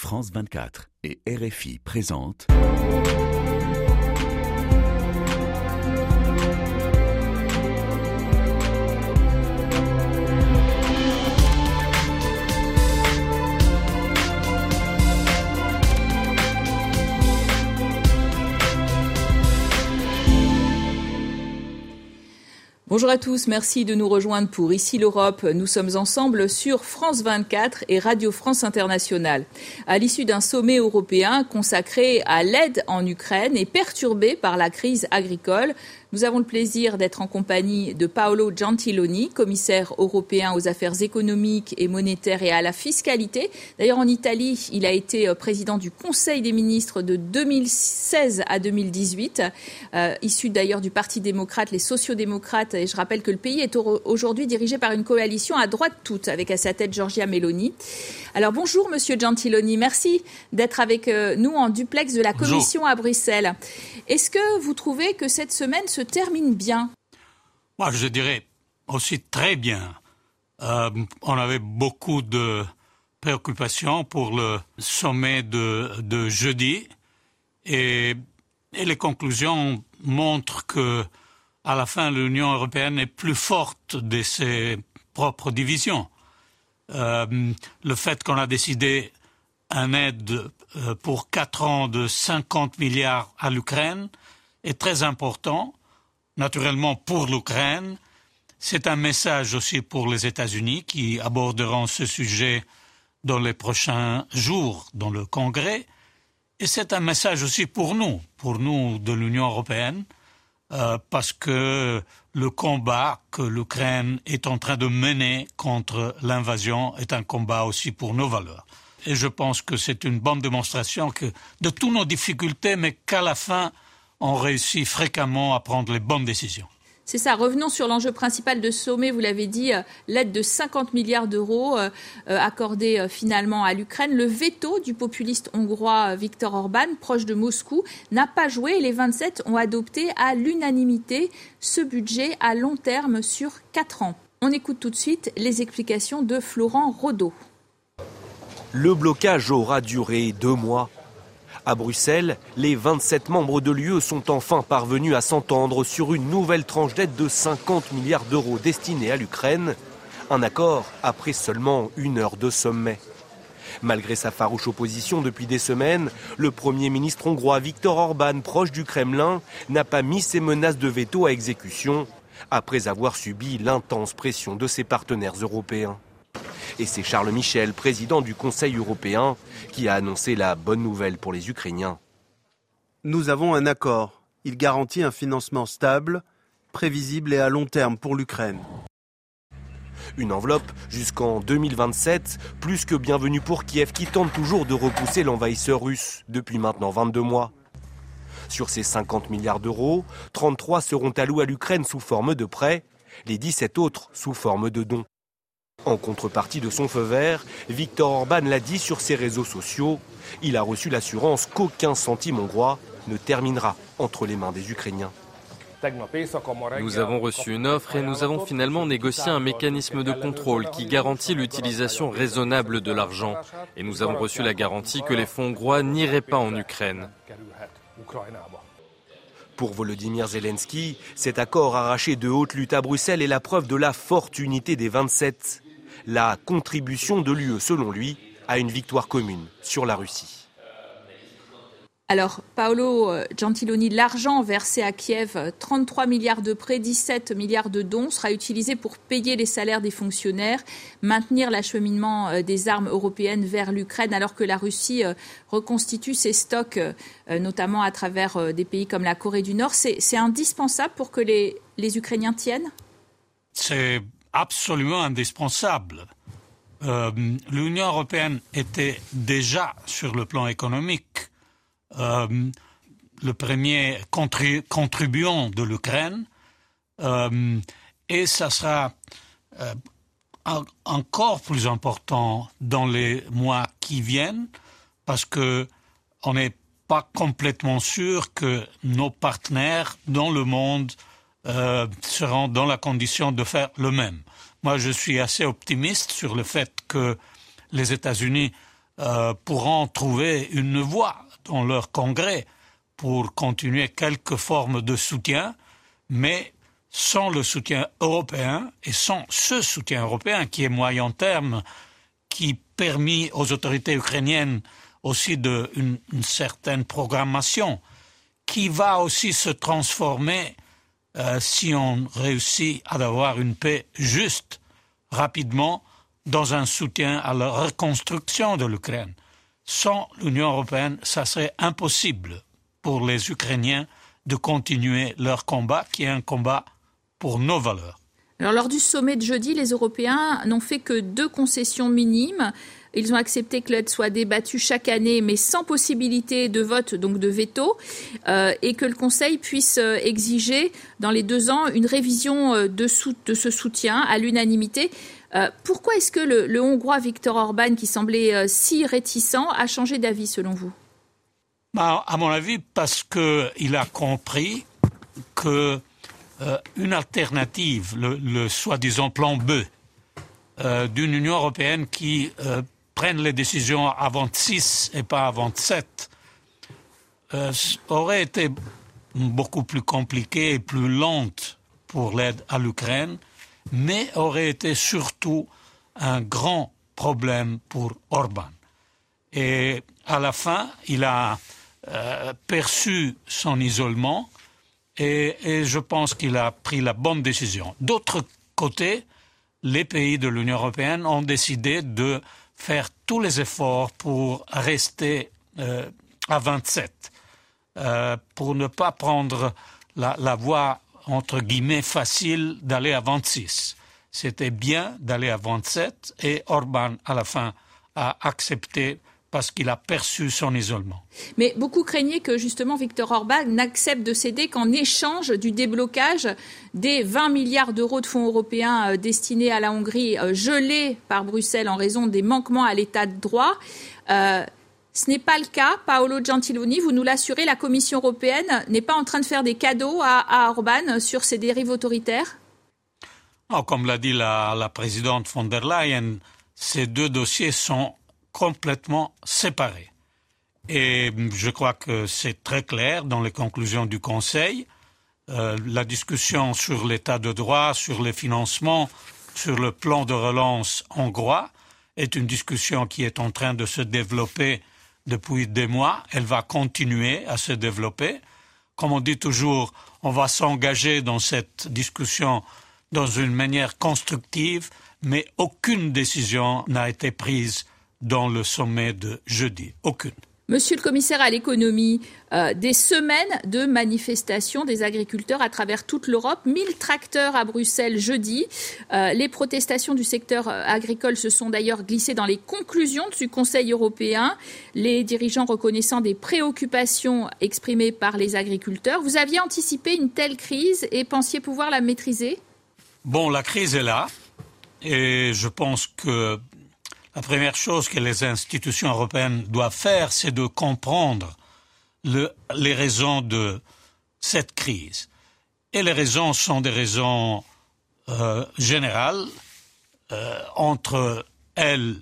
France 24 et RFI présentent. Bonjour à tous, merci de nous rejoindre pour Ici l'Europe. Nous sommes ensemble sur France 24 et Radio France Internationale. À l'issue d'un sommet européen consacré à l'aide en Ukraine et perturbé par la crise agricole, nous avons le plaisir d'être en compagnie de Paolo Gentiloni, commissaire européen aux affaires économiques et monétaires et à la fiscalité. D'ailleurs, en Italie, il a été euh, président du Conseil des ministres de 2016 à 2018, euh, issu d'ailleurs du Parti démocrate, les sociodémocrates. Et je rappelle que le pays est aujourd'hui dirigé par une coalition à droite toute, avec à sa tête Giorgia Meloni. Alors bonjour, monsieur Gentiloni. Merci d'être avec euh, nous en duplex de la Commission à Bruxelles. Est-ce que vous trouvez que cette semaine se termine bien? Moi, je dirais aussi très bien. Euh, on avait beaucoup de préoccupations pour le sommet de, jeudi et, les conclusions montrent que à la fin l'Union européenne est plus forte de ses propres divisions. Euh, le fait qu'on a décidé un aide euh, pour quatre ans de 50 milliards à l'Ukraine est très important, naturellement pour l'Ukraine. C'est un message aussi pour les États-Unis qui aborderont ce sujet dans les prochains jours dans le Congrès. Et c'est un message aussi pour nous, pour nous de l'Union européenne, euh, parce que le combat que l'Ukraine est en train de mener contre l'invasion est un combat aussi pour nos valeurs. Et je pense que c'est une bonne démonstration que de toutes nos difficultés, mais qu'à la fin, on réussit fréquemment à prendre les bonnes décisions. C'est ça. Revenons sur l'enjeu principal de sommet. Vous l'avez dit, euh, l'aide de 50 milliards d'euros euh, euh, accordée finalement à l'Ukraine. Le veto du populiste hongrois Viktor Orban, proche de Moscou, n'a pas joué. Les 27 ont adopté à l'unanimité ce budget à long terme sur quatre ans. On écoute tout de suite les explications de Florent Rodeau. Le blocage aura duré deux mois. À Bruxelles, les 27 membres de l'UE sont enfin parvenus à s'entendre sur une nouvelle tranche d'aide de 50 milliards d'euros destinée à l'Ukraine. Un accord après seulement une heure de sommet. Malgré sa farouche opposition depuis des semaines, le Premier ministre hongrois Viktor Orban, proche du Kremlin, n'a pas mis ses menaces de veto à exécution après avoir subi l'intense pression de ses partenaires européens. Et c'est Charles Michel, président du Conseil européen, qui a annoncé la bonne nouvelle pour les Ukrainiens. Nous avons un accord. Il garantit un financement stable, prévisible et à long terme pour l'Ukraine. Une enveloppe jusqu'en 2027, plus que bienvenue pour Kiev qui tente toujours de repousser l'envahisseur russe depuis maintenant 22 mois. Sur ces 50 milliards d'euros, 33 seront alloués à l'Ukraine sous forme de prêts, les 17 autres sous forme de dons. En contrepartie de son feu vert, Viktor Orban l'a dit sur ses réseaux sociaux, il a reçu l'assurance qu'aucun centime hongrois ne terminera entre les mains des Ukrainiens. Nous avons reçu une offre et nous avons finalement négocié un mécanisme de contrôle qui garantit l'utilisation raisonnable de l'argent. Et nous avons reçu la garantie que les fonds hongrois n'iraient pas en Ukraine. Pour Volodymyr Zelensky, cet accord arraché de haute lutte à Bruxelles est la preuve de la forte unité des 27 la contribution de l'UE, selon lui, à une victoire commune sur la Russie. Alors, Paolo euh, Gentiloni, l'argent versé à Kiev, 33 milliards de prêts, 17 milliards de dons, sera utilisé pour payer les salaires des fonctionnaires, maintenir l'acheminement euh, des armes européennes vers l'Ukraine, alors que la Russie euh, reconstitue ses stocks, notamment à travers des pays comme la Corée du Nord. C'est indispensable pour que les, les Ukrainiens tiennent? C'est absolument indispensable. Euh, L'Union européenne était déjà sur le plan économique euh, le premier contribuant de l'Ukraine euh, et ça sera encore plus important dans les mois qui viennent parce que on n'est pas complètement sûr que nos partenaires dans le monde euh, seront dans la condition de faire le même. Moi, je suis assez optimiste sur le fait que les États-Unis euh, pourront trouver une voie dans leur congrès pour continuer quelque forme de soutien, mais sans le soutien européen et sans ce soutien européen qui est moyen terme, qui permet aux autorités ukrainiennes aussi de une, certaine programmation, qui va aussi se transformer euh, si on réussit à avoir une paix juste rapidement dans un soutien à la reconstruction de l'Ukraine. Sans l'Union européenne, ça serait impossible pour les Ukrainiens de continuer leur combat, qui est un combat pour nos valeurs. Alors, lors du sommet de jeudi, les Européens n'ont fait que deux concessions minimes. Ils ont accepté que l'aide soit débattue chaque année, mais sans possibilité de vote, donc de veto, euh, et que le Conseil puisse euh, exiger dans les deux ans une révision euh, de, ce soutien à l'unanimité. pourquoi est-ce que le, Hongrois Viktor Orban, qui semblait si réticent, a changé d'avis selon vous? Bah, À mon avis, parce qu'il a compris que une alternative, le, soi-disant plan B, d'une Union européenne qui prennent les décisions à 26 et pas à 27 euh, aurait été beaucoup plus compliquée et plus lente pour l'aide à l'Ukraine, mais aurait été surtout un grand problème pour Orban. Et à la fin, il a euh, perçu son isolement et je pense qu'il a pris la bonne décision. D'autre côté, les pays de l'Union européenne ont décidé de faire tous les efforts pour rester euh, à 27, euh, pour ne pas prendre la, la voie, entre guillemets, facile d'aller à 26. C'était bien d'aller à 27 et Orban, à la fin, a accepté parce qu'il a perçu son isolement. Mais beaucoup craignaient que justement Victor Orban n'accepte de céder qu'en échange du déblocage des 20 milliards d'euros de fonds européens euh, destinés à la Hongrie euh, gelés par Bruxelles en raison des manquements à l'état de droit. Euh, ce n'est pas le cas. Paolo Gentiloni, vous nous l'assurez, la Commission européenne n'est pas en train de faire des cadeaux à, Orban sur ses dérives autoritaires? Comme l'a dit la, la présidente von der Leyen, ces deux dossiers sont complètement séparés. Et je crois que c'est très clair dans les conclusions du Conseil. Euh, la discussion sur l'état de droit, sur les financements, sur le plan de relance hongrois est une discussion qui est en train de se développer depuis des mois. Elle va continuer à se développer. Comme on dit toujours, on va s'engager dans cette discussion dans une manière constructive, mais aucune décision n'a été prise dans le sommet de jeudi. Aucune. Monsieur le commissaire à l'économie, euh, des semaines de manifestations des agriculteurs à travers toute l'Europe, 1000 tracteurs à Bruxelles jeudi. Euh, les protestations du secteur euh, agricole se sont d'ailleurs glissées dans les conclusions du Conseil européen, les dirigeants reconnaissant des préoccupations exprimées par les agriculteurs. Vous aviez anticipé une telle crise et pensiez pouvoir la maîtriser? Bon, la crise est là et je pense que la première chose que les institutions européennes doivent faire, c'est de comprendre les raisons de cette crise. Et les raisons sont des raisons euh, générales. Euh, entre elles,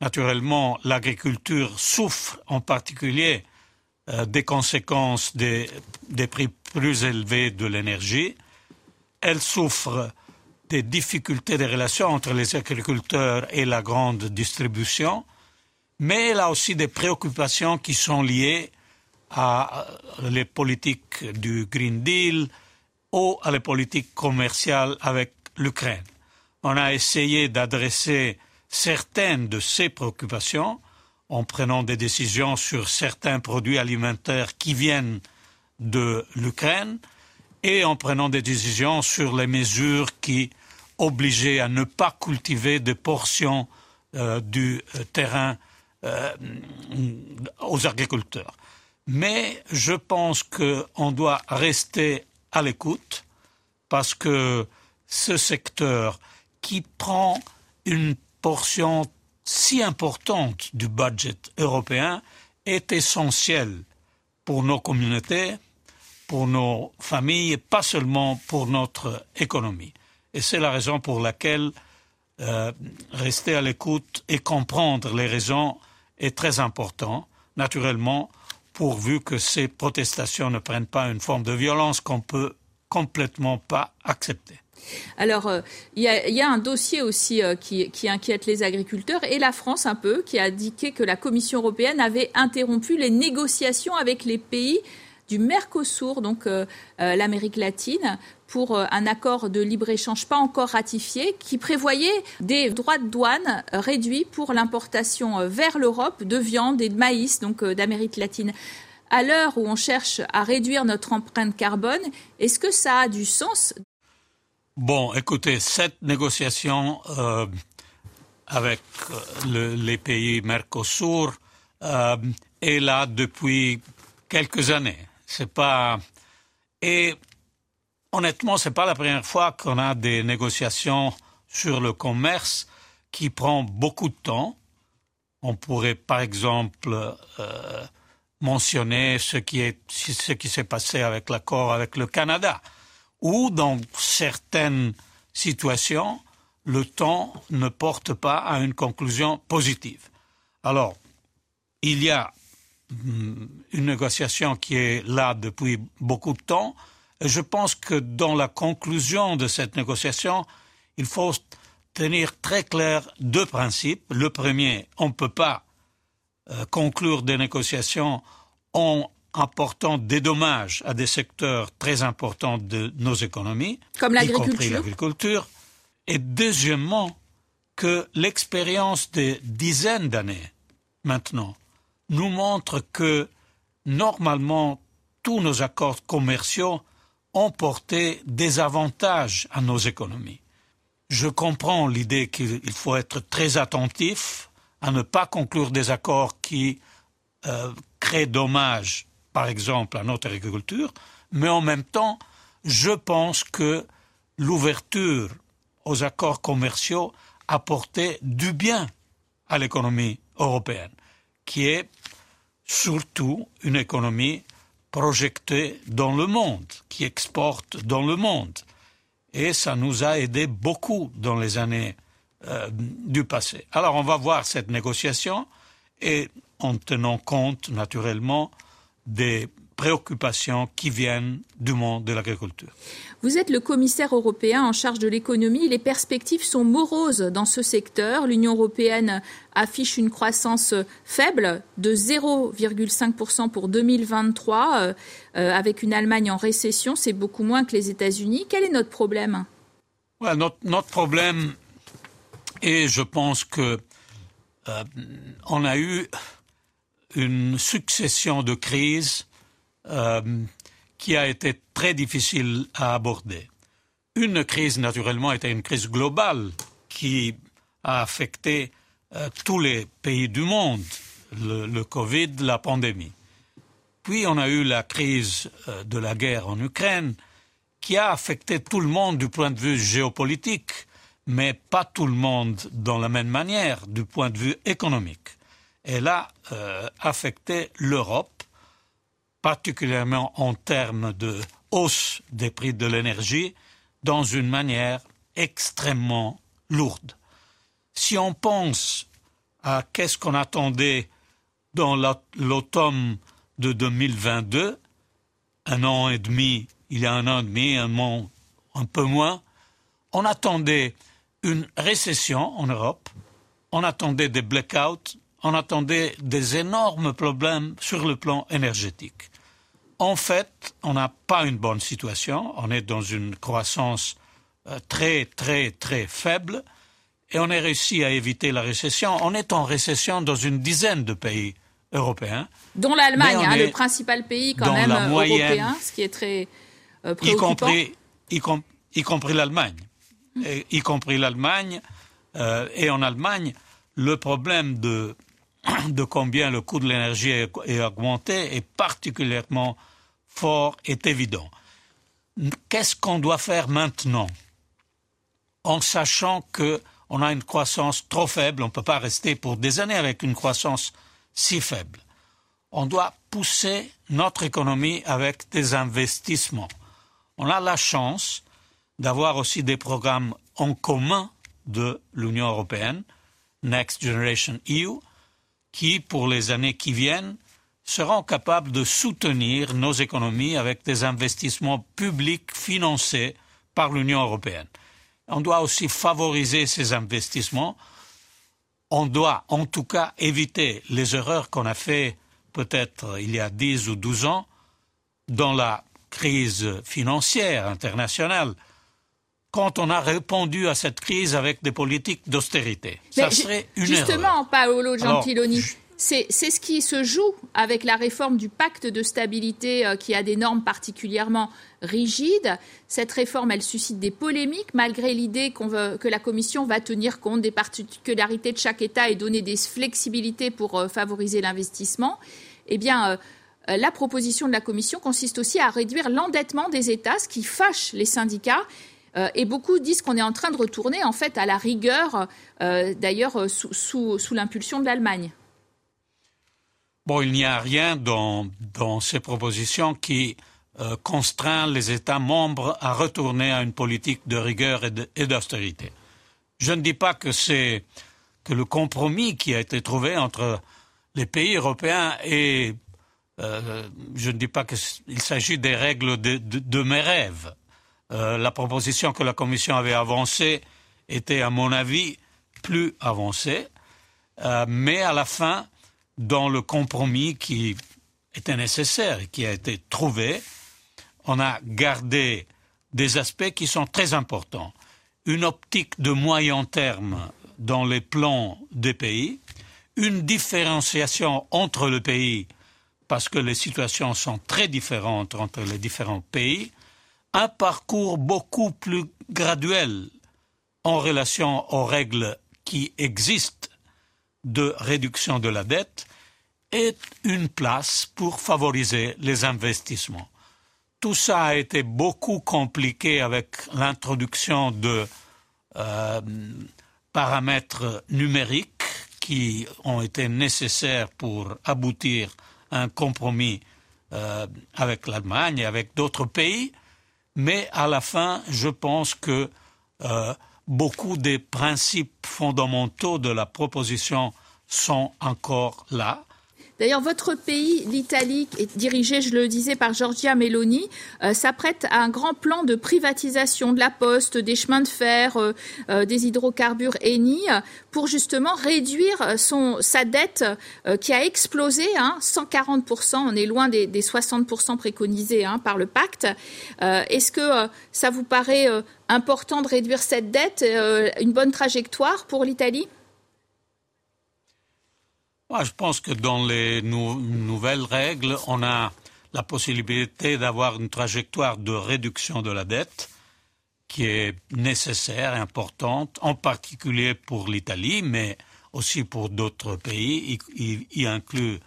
naturellement, l'agriculture souffre en particulier euh, des conséquences des, des, prix plus élevés de l'énergie. Elle souffre des difficultés de relations entre les agriculteurs et la grande distribution, mais elle a aussi des préoccupations qui sont liées à les politiques du Green Deal ou à les politiques commerciales avec l'Ukraine. On a essayé d'adresser certaines de ces préoccupations en prenant des décisions sur certains produits alimentaires qui viennent de l'Ukraine et en prenant des décisions sur les mesures qui obligés à ne pas cultiver des portions euh, du euh, terrain euh, aux agriculteurs. Mais je pense qu'on doit rester à l'écoute parce que ce secteur qui prend une portion si importante du budget européen est essentiel pour nos communautés, pour nos familles et pas seulement pour notre économie. Et c'est la raison pour laquelle euh, rester à l'écoute et comprendre les raisons est très important, naturellement, pourvu que ces protestations ne prennent pas une forme de violence qu'on peut complètement pas accepter. Alors, euh, il y, a un dossier aussi euh, qui, inquiète les agriculteurs et la France un peu, qui a indiqué que la Commission européenne avait interrompu les négociations avec les pays du Mercosur, donc l'Amérique latine, pour un accord de libre-échange pas encore ratifié, qui prévoyait des droits de douane réduits pour l'importation vers l'Europe de viande et de maïs, donc d'Amérique latine à l'heure où on cherche à réduire notre empreinte carbone, est-ce que ça a du sens? Bon, écoutez, cette négociation euh, avec euh, les pays Mercosur euh, est là depuis quelques années. C'est pas et honnêtement, c'est pas la première fois qu'on a des négociations sur le commerce qui prend beaucoup de temps. On pourrait, par exemple, mentionner ce qui est ce qui s'est passé avec l'accord avec le Canada ou dans certaines situations, le temps ne porte pas à une conclusion positive. Alors, il y a mm, une négociation qui est là depuis beaucoup de temps. Je pense que dans la conclusion de cette négociation, il faut tenir très clair deux principes. Le premier, on ne peut pas euh, conclure des négociations en apportant des dommages à des secteurs très importants de nos économies, comme l'agriculture. Et deuxièmement, que l'expérience des dizaines d'années maintenant nous montre que normalement tous nos accords commerciaux ont porté des avantages à nos économies. Je comprends l'idée qu'il faut être très attentif à ne pas conclure des accords qui euh, créent dommages par exemple, à notre agriculture, mais en même temps, je pense que l'ouverture aux accords commerciaux apportait du bien à l'économie européenne, qui est surtout une économie projetée dans le monde, qui exporte dans le monde. Et ça nous a aidé beaucoup dans les années euh, du passé. Alors on va voir cette négociation et en tenant compte naturellement des préoccupations qui viennent du monde de l'agriculture. Vous êtes le commissaire européen en charge de l'économie. Les perspectives sont moroses dans ce secteur. L'Union européenne affiche une croissance faible de 0,5% pour 2023, euh, euh, avec une Allemagne en récession. C'est beaucoup moins que les États-Unis. Quel est notre problème? Notre, problème est, je pense que euh, on a eu une succession de crises euh, qui a été très difficile à aborder. Une crise, naturellement, était une crise globale qui a affecté euh, tous les pays du monde, le, Covid, la pandémie. Puis on a eu la crise euh, de la guerre en Ukraine, qui a affecté tout le monde du point de vue géopolitique, mais pas tout le monde dans la même manière du point de vue économique elle a affecté l'Europe, particulièrement en termes de hausse des prix de l'énergie, dans une manière extrêmement lourde. Si on pense à qu'est-ce qu'on attendait dans l'automne de 2022, un an et demi, il y a un an et demi, un, un peu moins, on attendait une récession en Europe, on attendait des blackouts, on attendait des énormes problèmes sur le plan énergétique. En fait, on n'a pas une bonne situation, on est dans une croissance euh, très très très faible et on a réussi à éviter la récession. On est en récession dans une dizaine de pays européens. Dont l'Allemagne, hein, le principal pays quand même européen, ce qui est très euh, préoccupant. Y compris, y, compris l'Allemagne. Y compris l'Allemagne. Euh, et en Allemagne, le problème de de combien le coût de l'énergie est augmenté est particulièrement fort est évident. Qu'est-ce qu'on doit faire maintenant? En sachant qu'on a une croissance trop faible, on ne peut pas rester pour des années avec une croissance si faible. On doit pousser notre économie avec des investissements. On a la chance d'avoir aussi des programmes en commun de l'Union européenne, Next Generation EU, qui, pour les années qui viennent, seront capables de soutenir nos économies avec des investissements publics financés par l'Union européenne. On doit aussi favoriser ces investissements. On doit en tout cas éviter les erreurs qu'on a faites peut-être il y a 10 ou 12 ans dans la crise financière internationale quand on a répondu à cette crise avec des politiques d'austérité. Ça serait une Justement, Paolo Gentiloni, c'est ce qui se joue avec la réforme du pacte de stabilité euh, qui a des normes particulièrement rigides. Cette réforme, elle suscite des polémiques malgré l'idée que la Commission va tenir compte des particularités de chaque État et donner des flexibilités pour euh, favoriser l'investissement. Eh bien, euh, la proposition de la Commission consiste aussi à réduire l'endettement des États, ce qui fâche les syndicats. Et beaucoup disent qu'on est en train de retourner en fait à la rigueur, d'ailleurs sous l'impulsion de l'Allemagne. Bon, il n'y a rien dans, ces propositions qui euh, contraint les États membres à retourner à une politique de rigueur et d'austérité. Je ne dis pas que c'est que le compromis qui a été trouvé entre les pays européens et euh, je ne dis pas qu'il s'agit des règles de, mes rêves. Euh, la proposition que la Commission avait avancée était, à mon avis, plus avancée, mais à la fin, dans le compromis qui était nécessaire et qui a été trouvé, on a gardé des aspects qui sont très importants. Une optique de moyen terme dans les plans des pays, une différenciation entre les pays parce que les situations sont très différentes entre les différents pays, un parcours beaucoup plus graduel en relation aux règles qui existent de réduction de la dette et une place pour favoriser les investissements. Tout ça a été beaucoup compliqué avec l'introduction de euh, paramètres numériques qui ont été nécessaires pour aboutir à un compromis euh, avec l'Allemagne et avec d'autres pays, mais à la fin, je pense que euh, beaucoup des principes fondamentaux de la proposition sont encore là D'ailleurs, votre pays, l'Italie, est dirigé, je le disais, par Giorgia Meloni, euh, s'apprête à un grand plan de privatisation de la poste, des chemins de fer, euh, euh, des hydrocarbures Eni, pour justement réduire sa dette qui a explosé, hein, 140%, on est loin des, 60% préconisés hein, par le pacte. Est-ce que ça vous paraît important de réduire cette dette, une bonne trajectoire pour l'Italie? Je pense que dans les nouvelles règles, on a la possibilité d'avoir une trajectoire de réduction de la dette qui est nécessaire et importante, en particulier pour l'Italie, mais aussi pour d'autres pays, y, inclut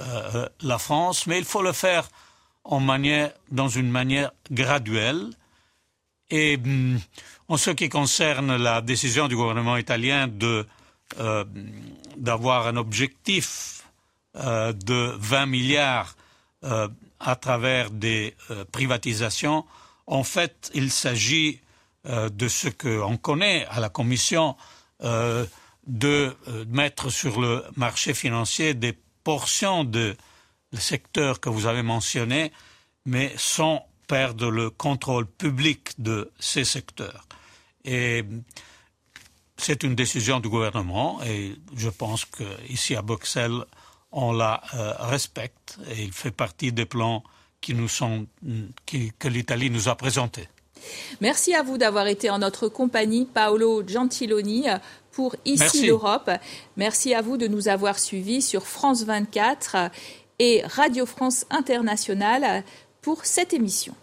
euh, la France. Mais il faut le faire en manière, dans une manière graduelle. Et hum, en ce qui concerne la décision du gouvernement italien de euh, d'avoir un objectif euh, de 20 milliards euh, à travers des privatisations. En fait, il s'agit de ce qu'on connaît à la Commission de mettre sur le marché financier des portions de secteur que vous avez mentionné, mais sans perdre le contrôle public de ces secteurs. Et c'est une décision du gouvernement et je pense qu'ici à Bruxelles, on la euh, respecte et il fait partie des plans qui nous sont, que l'Italie nous a présentés. Merci à vous d'avoir été en notre compagnie, Paolo Gentiloni, pour Ici l'Europe. Merci à vous de nous avoir suivis sur France 24 et Radio France Internationale pour cette émission.